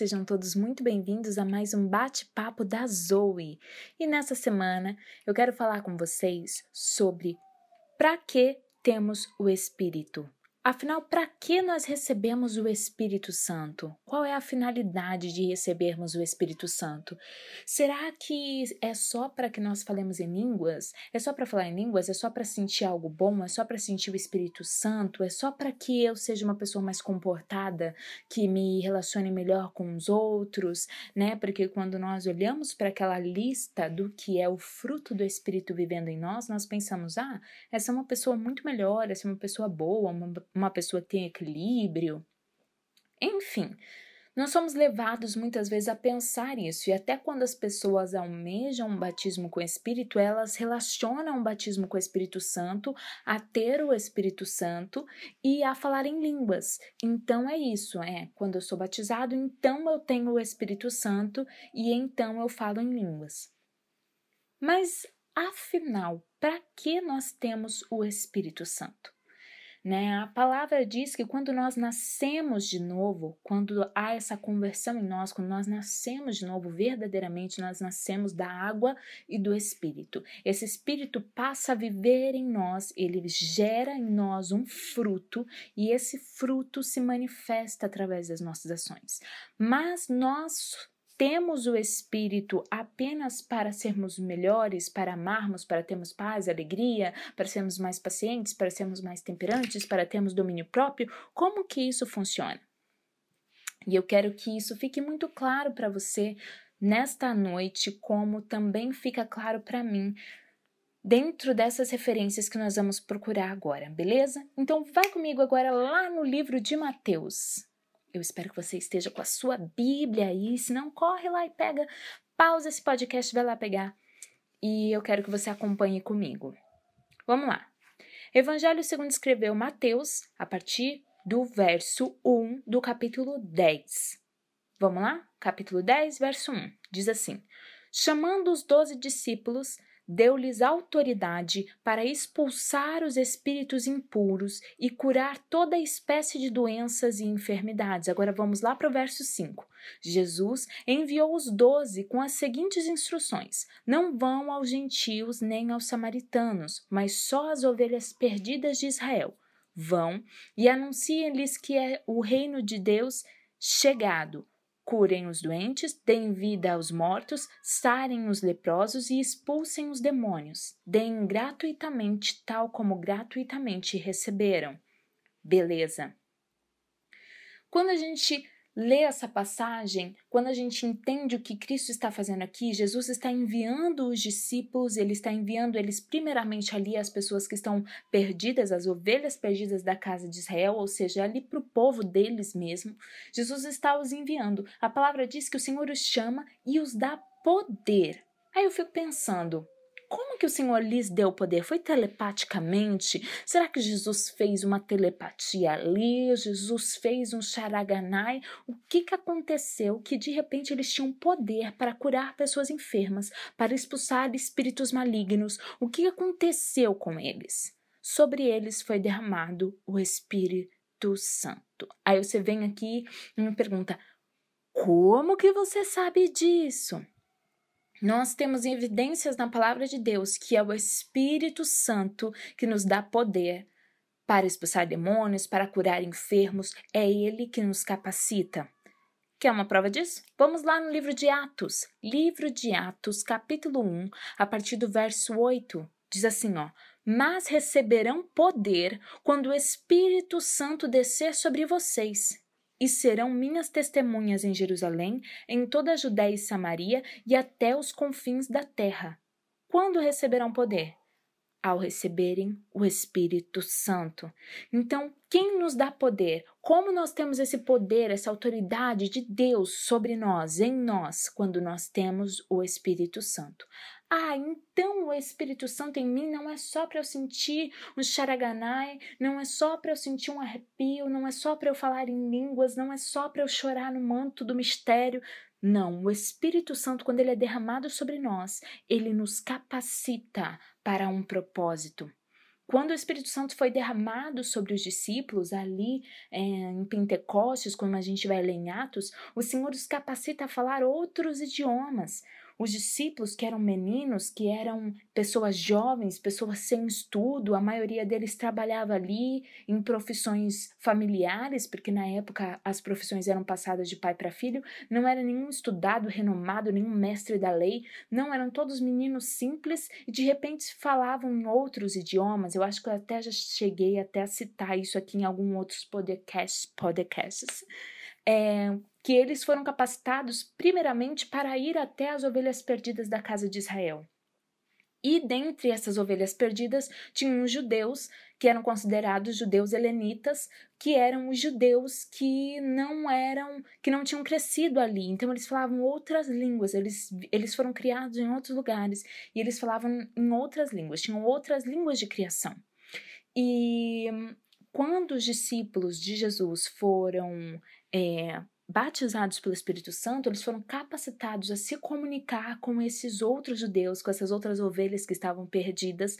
Sejam todos muito bem-vindos a mais um bate-papo da Zoe. E nessa semana eu quero falar com vocês sobre para que temos o Espírito. Afinal, para que nós recebemos o Espírito Santo? Qual é a finalidade de recebermos o Espírito Santo? Será que é só para que nós falemos em línguas? É só para falar em línguas? É só para sentir algo bom? É só para sentir o Espírito Santo? É só para que eu seja uma pessoa mais comportada, que me relacione melhor com os outros, né? Porque quando nós olhamos para aquela lista do que é o fruto do Espírito vivendo em nós, nós pensamos: ah, essa é uma pessoa muito melhor, essa é uma pessoa boa, uma, uma pessoa que tem equilíbrio. Enfim, nós somos levados muitas vezes a pensar isso, e até quando as pessoas almejam um batismo com o Espírito, elas relacionam o batismo com o Espírito Santo a ter o Espírito Santo e a falar em línguas. Então é isso, é quando eu sou batizado, então eu tenho o Espírito Santo e então eu falo em línguas. Mas afinal, para que nós temos o Espírito Santo? Né? A palavra diz que quando nós nascemos de novo, quando há essa conversão em nós, quando nós nascemos de novo, verdadeiramente nós nascemos da água e do Espírito. Esse Espírito passa a viver em nós, ele gera em nós um fruto e esse fruto se manifesta através das nossas ações. Mas nós temos o Espírito apenas para sermos melhores, para amarmos, para termos paz, alegria, para sermos mais pacientes, para sermos mais temperantes, para termos domínio próprio? Como que isso funciona? E eu quero que isso fique muito claro para você nesta noite, como também fica claro para mim dentro dessas referências que nós vamos procurar agora, beleza? Então vai comigo agora lá no livro de Mateus. Eu espero que você esteja com a sua Bíblia aí. Se não, corre lá e pega, pausa esse podcast, vai lá pegar. E eu quero que você acompanhe comigo. Vamos lá. Evangelho segundo escreveu Mateus, a partir do verso 1 do capítulo 10. Vamos lá? Capítulo 10, verso 1. Diz assim: Chamando os doze discípulos, deu-lhes autoridade para expulsar os espíritos impuros e curar toda espécie de doenças e enfermidades. Agora vamos lá para o verso 5. Jesus enviou os doze com as seguintes instruções: Não vão aos gentios nem aos samaritanos, mas só às ovelhas perdidas de Israel. Vão e anunciem-lhes que é o reino de Deus chegado. Curem os doentes, deem vida aos mortos, sarem os leprosos e expulsem os demônios. Deem gratuitamente, tal como gratuitamente receberam. Beleza. Quando a gente lê essa passagem, quando a gente entende o que Cristo está fazendo aqui, Jesus está enviando os discípulos, ele está enviando eles primeiramente ali as pessoas que estão perdidas, as ovelhas perdidas da casa de Israel, ou seja, ali para o povo deles mesmo. Jesus está os enviando. A palavra diz que o Senhor os chama e os dá poder. Aí eu fico pensando, como que o Senhor lhes deu poder? Foi telepaticamente? Será que Jesus fez uma telepatia ali? Jesus fez um charaganai? O que, que aconteceu que de repente eles tinham poder para curar pessoas enfermas, para expulsar espíritos malignos? O que aconteceu com eles? Sobre eles foi derramado o Espírito Santo. Aí você vem aqui e me pergunta: como que você sabe disso? Nós temos evidências na palavra de Deus que é o Espírito Santo que nos dá poder para expulsar demônios, para curar enfermos, é ele que nos capacita. Quer uma prova disso? Vamos lá no livro de Atos. Livro de Atos, capítulo 1, a partir do verso 8. Diz assim, ó: "Mas receberão poder quando o Espírito Santo descer sobre vocês, e serão minhas testemunhas em Jerusalém, em toda a Judéia e Samaria e até os confins da terra. Quando receberão poder? Ao receberem o Espírito Santo. Então, quem nos dá poder? Como nós temos esse poder, essa autoridade de Deus sobre nós, em nós, quando nós temos o Espírito Santo? Ah, então o Espírito Santo em mim não é só para eu sentir um charaganai, não é só para eu sentir um arrepio, não é só para eu falar em línguas, não é só para eu chorar no manto do mistério. Não, o Espírito Santo, quando ele é derramado sobre nós, ele nos capacita para um propósito. Quando o Espírito Santo foi derramado sobre os discípulos ali é, em Pentecostes, como a gente vai ler em Atos, o Senhor os capacita a falar outros idiomas. Os discípulos, que eram meninos, que eram pessoas jovens, pessoas sem estudo, a maioria deles trabalhava ali em profissões familiares, porque na época as profissões eram passadas de pai para filho, não era nenhum estudado, renomado, nenhum mestre da lei, não eram todos meninos simples e de repente falavam em outros idiomas. Eu acho que eu até já cheguei até a citar isso aqui em algum outros podcasts. podcasts. É, que eles foram capacitados primeiramente para ir até as ovelhas perdidas da casa de Israel. E dentre essas ovelhas perdidas tinham os judeus, que eram considerados judeus helenitas, que eram os judeus que não eram, que não tinham crescido ali. Então eles falavam outras línguas, eles, eles foram criados em outros lugares e eles falavam em outras línguas, tinham outras línguas de criação. E quando os discípulos de Jesus foram é, batizados pelo Espírito Santo, eles foram capacitados a se comunicar com esses outros judeus, com essas outras ovelhas que estavam perdidas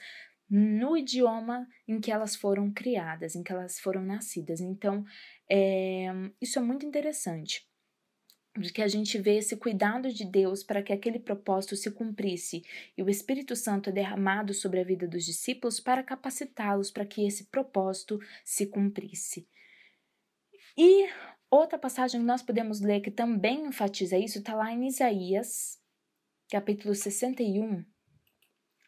no idioma em que elas foram criadas, em que elas foram nascidas. Então, é, isso é muito interessante, porque a gente vê esse cuidado de Deus para que aquele propósito se cumprisse, e o Espírito Santo é derramado sobre a vida dos discípulos para capacitá-los para que esse propósito se cumprisse. E Outra passagem que nós podemos ler que também enfatiza isso está lá em Isaías, capítulo 61,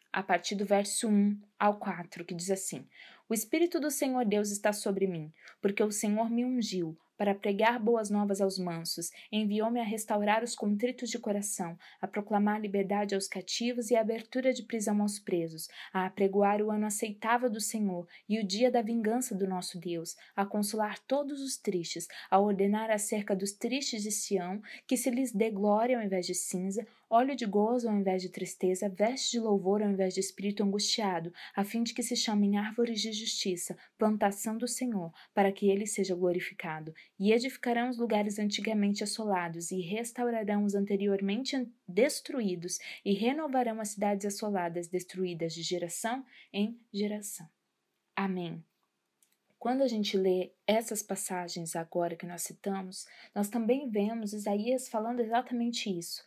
a partir do verso 1 ao 4, que diz assim: O Espírito do Senhor Deus está sobre mim, porque o Senhor me ungiu para pregar boas novas aos mansos, enviou-me a restaurar os contritos de coração, a proclamar liberdade aos cativos e a abertura de prisão aos presos, a apregoar o ano aceitável do Senhor e o dia da vingança do nosso Deus, a consolar todos os tristes, a ordenar acerca dos tristes de Sião que se lhes dê glória ao invés de cinza, óleo de gozo ao invés de tristeza, veste de louvor ao invés de espírito angustiado, a fim de que se chamem árvores de justiça, plantação do Senhor, para que ele seja glorificado. E edificarão os lugares antigamente assolados, e restaurarão os anteriormente destruídos, e renovarão as cidades assoladas, destruídas de geração em geração. Amém. Quando a gente lê essas passagens agora que nós citamos, nós também vemos Isaías falando exatamente isso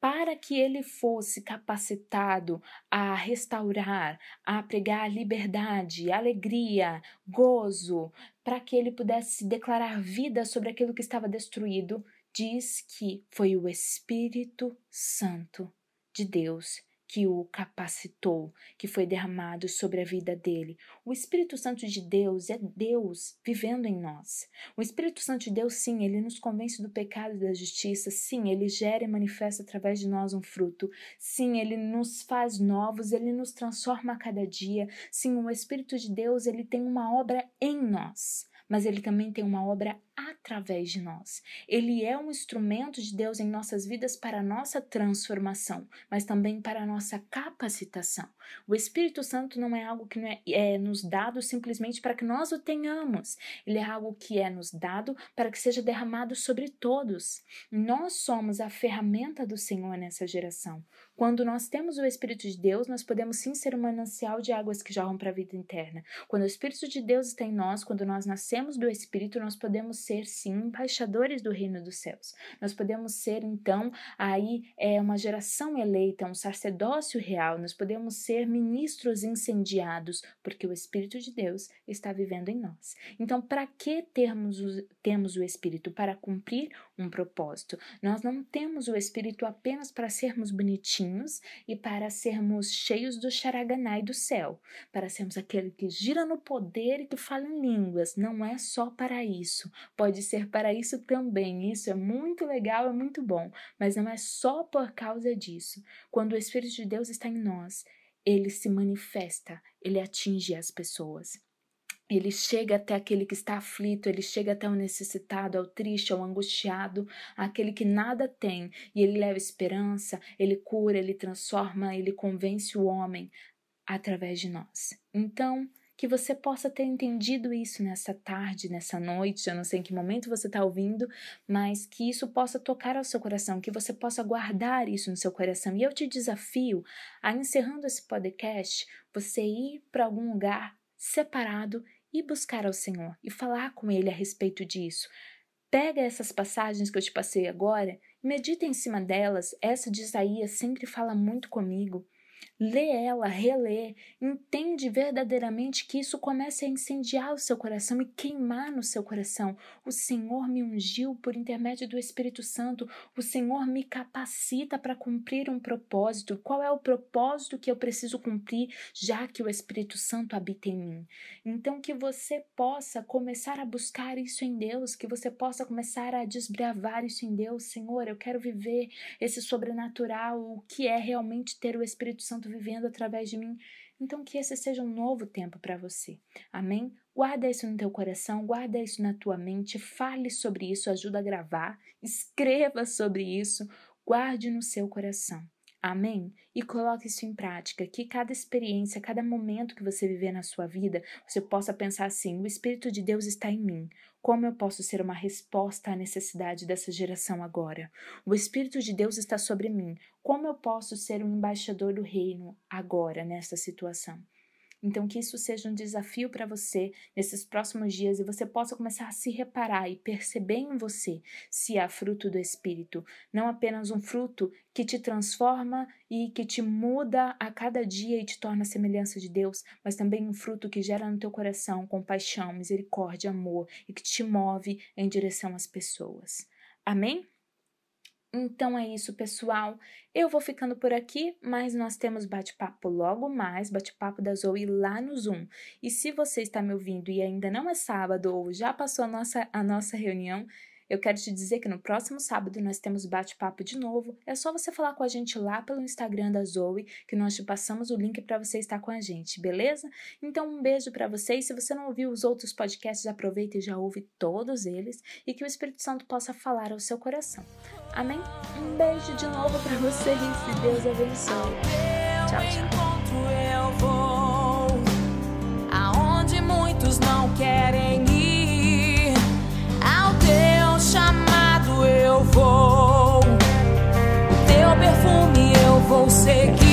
para que ele fosse capacitado a restaurar, a pregar liberdade, alegria, gozo, para que ele pudesse declarar vida sobre aquilo que estava destruído, diz que foi o Espírito Santo de Deus que o capacitou, que foi derramado sobre a vida dele. O Espírito Santo de Deus é Deus vivendo em nós. O Espírito Santo de Deus, sim, ele nos convence do pecado e da justiça. Sim, ele gera e manifesta através de nós um fruto. Sim, ele nos faz novos, ele nos transforma a cada dia. Sim, o Espírito de Deus, ele tem uma obra em nós mas ele também tem uma obra através de nós. Ele é um instrumento de Deus em nossas vidas para a nossa transformação, mas também para a nossa capacitação. O Espírito Santo não é algo que é, é nos dado simplesmente para que nós o tenhamos. Ele é algo que é nos dado para que seja derramado sobre todos. Nós somos a ferramenta do Senhor nessa geração. Quando nós temos o Espírito de Deus, nós podemos sim ser um manancial de águas que jorram para a vida interna. Quando o Espírito de Deus está em nós, quando nós nascemos do Espírito, nós podemos ser sim embaixadores do reino dos céus. Nós podemos ser então aí é uma geração eleita, um sacerdócio real. Nós podemos ser ministros incendiados, porque o Espírito de Deus está vivendo em nós. Então, para que termos o, temos o Espírito? Para cumprir um propósito. Nós não temos o Espírito apenas para sermos bonitinhos e para sermos cheios do Sharaganai do céu, para sermos aquele que gira no poder e que fala em línguas. Não é só para isso, pode ser para isso também. Isso é muito legal, é muito bom, mas não é só por causa disso. Quando o Espírito de Deus está em nós, ele se manifesta, ele atinge as pessoas. Ele chega até aquele que está aflito, ele chega até o necessitado, ao triste, ao angustiado, aquele que nada tem, e ele leva esperança, ele cura, ele transforma, ele convence o homem através de nós. Então, que você possa ter entendido isso nessa tarde, nessa noite, eu não sei em que momento você está ouvindo, mas que isso possa tocar ao seu coração, que você possa guardar isso no seu coração. E eu te desafio a, encerrando esse podcast, você ir para algum lugar separado e buscar ao Senhor e falar com Ele a respeito disso. Pega essas passagens que eu te passei agora, medita em cima delas. Essa de Isaías sempre fala muito comigo. Lê ela, relê, entende verdadeiramente que isso começa a incendiar o seu coração e queimar no seu coração. O Senhor me ungiu por intermédio do Espírito Santo, o Senhor me capacita para cumprir um propósito. Qual é o propósito que eu preciso cumprir, já que o Espírito Santo habita em mim? Então, que você possa começar a buscar isso em Deus, que você possa começar a desbravar isso em Deus. Senhor, eu quero viver esse sobrenatural, o que é realmente ter o Espírito Santo vivendo através de mim. Então, que esse seja um novo tempo para você. Amém? Guarda isso no teu coração, guarda isso na tua mente, fale sobre isso, ajuda a gravar, escreva sobre isso, guarde no seu coração. Amém? E coloque isso em prática, que cada experiência, cada momento que você viver na sua vida, você possa pensar assim: o Espírito de Deus está em mim. Como eu posso ser uma resposta à necessidade dessa geração agora? O Espírito de Deus está sobre mim. Como eu posso ser um embaixador do reino agora, nesta situação? Então, que isso seja um desafio para você nesses próximos dias e você possa começar a se reparar e perceber em você se há fruto do Espírito. Não apenas um fruto que te transforma e que te muda a cada dia e te torna a semelhança de Deus, mas também um fruto que gera no teu coração compaixão, misericórdia, amor e que te move em direção às pessoas. Amém? Então é isso, pessoal. Eu vou ficando por aqui, mas nós temos bate-papo logo mais, bate-papo da Zoe lá no Zoom. E se você está me ouvindo e ainda não é sábado ou já passou a nossa, a nossa reunião, eu quero te dizer que no próximo sábado nós temos bate-papo de novo. É só você falar com a gente lá pelo Instagram da Zoe, que nós te passamos o link para você estar com a gente, beleza? Então um beijo para vocês. Se você não ouviu os outros podcasts, aproveita e já ouve todos eles e que o Espírito Santo possa falar ao seu coração. Amém? Um beijo de novo para vocês e Deus abençoe. Tchau, tchau. aonde muitos não querem seguir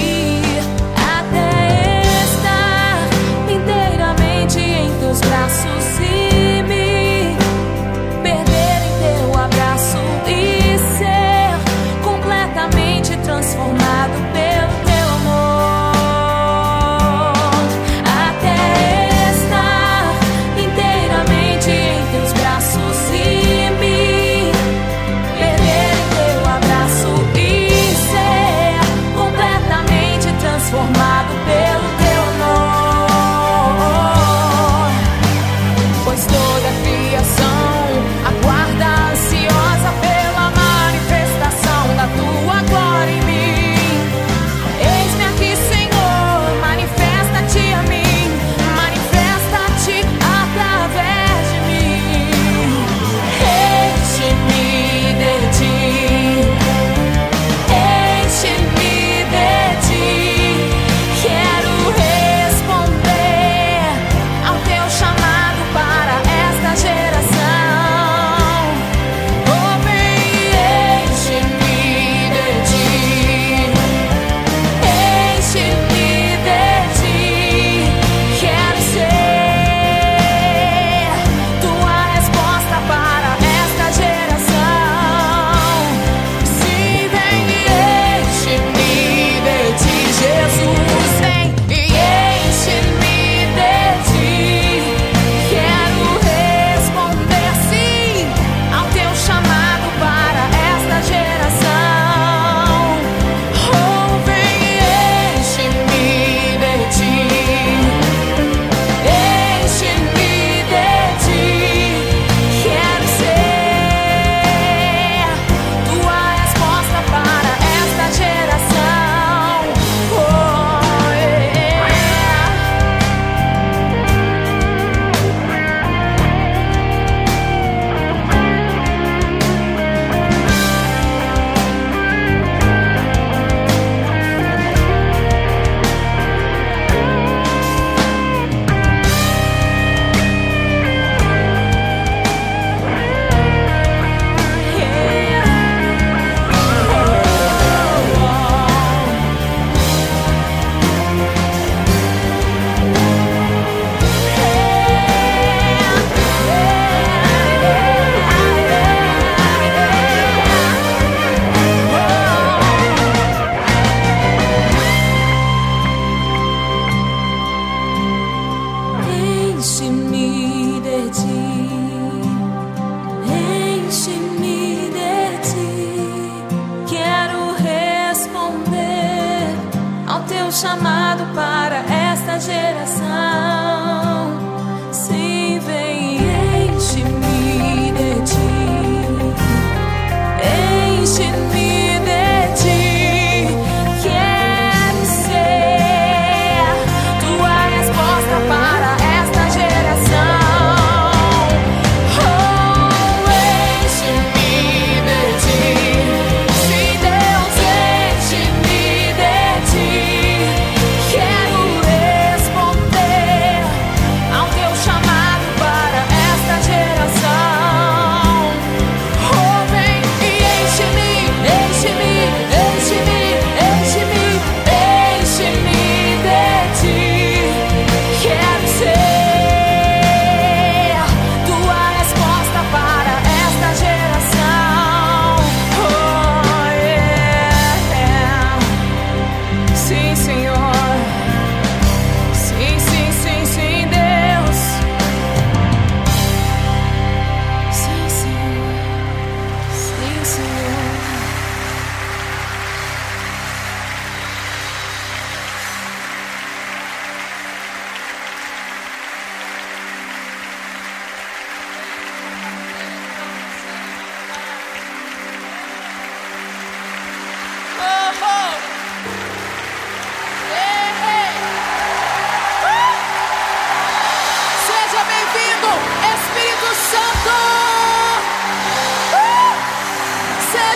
para esta geração.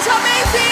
such amazing.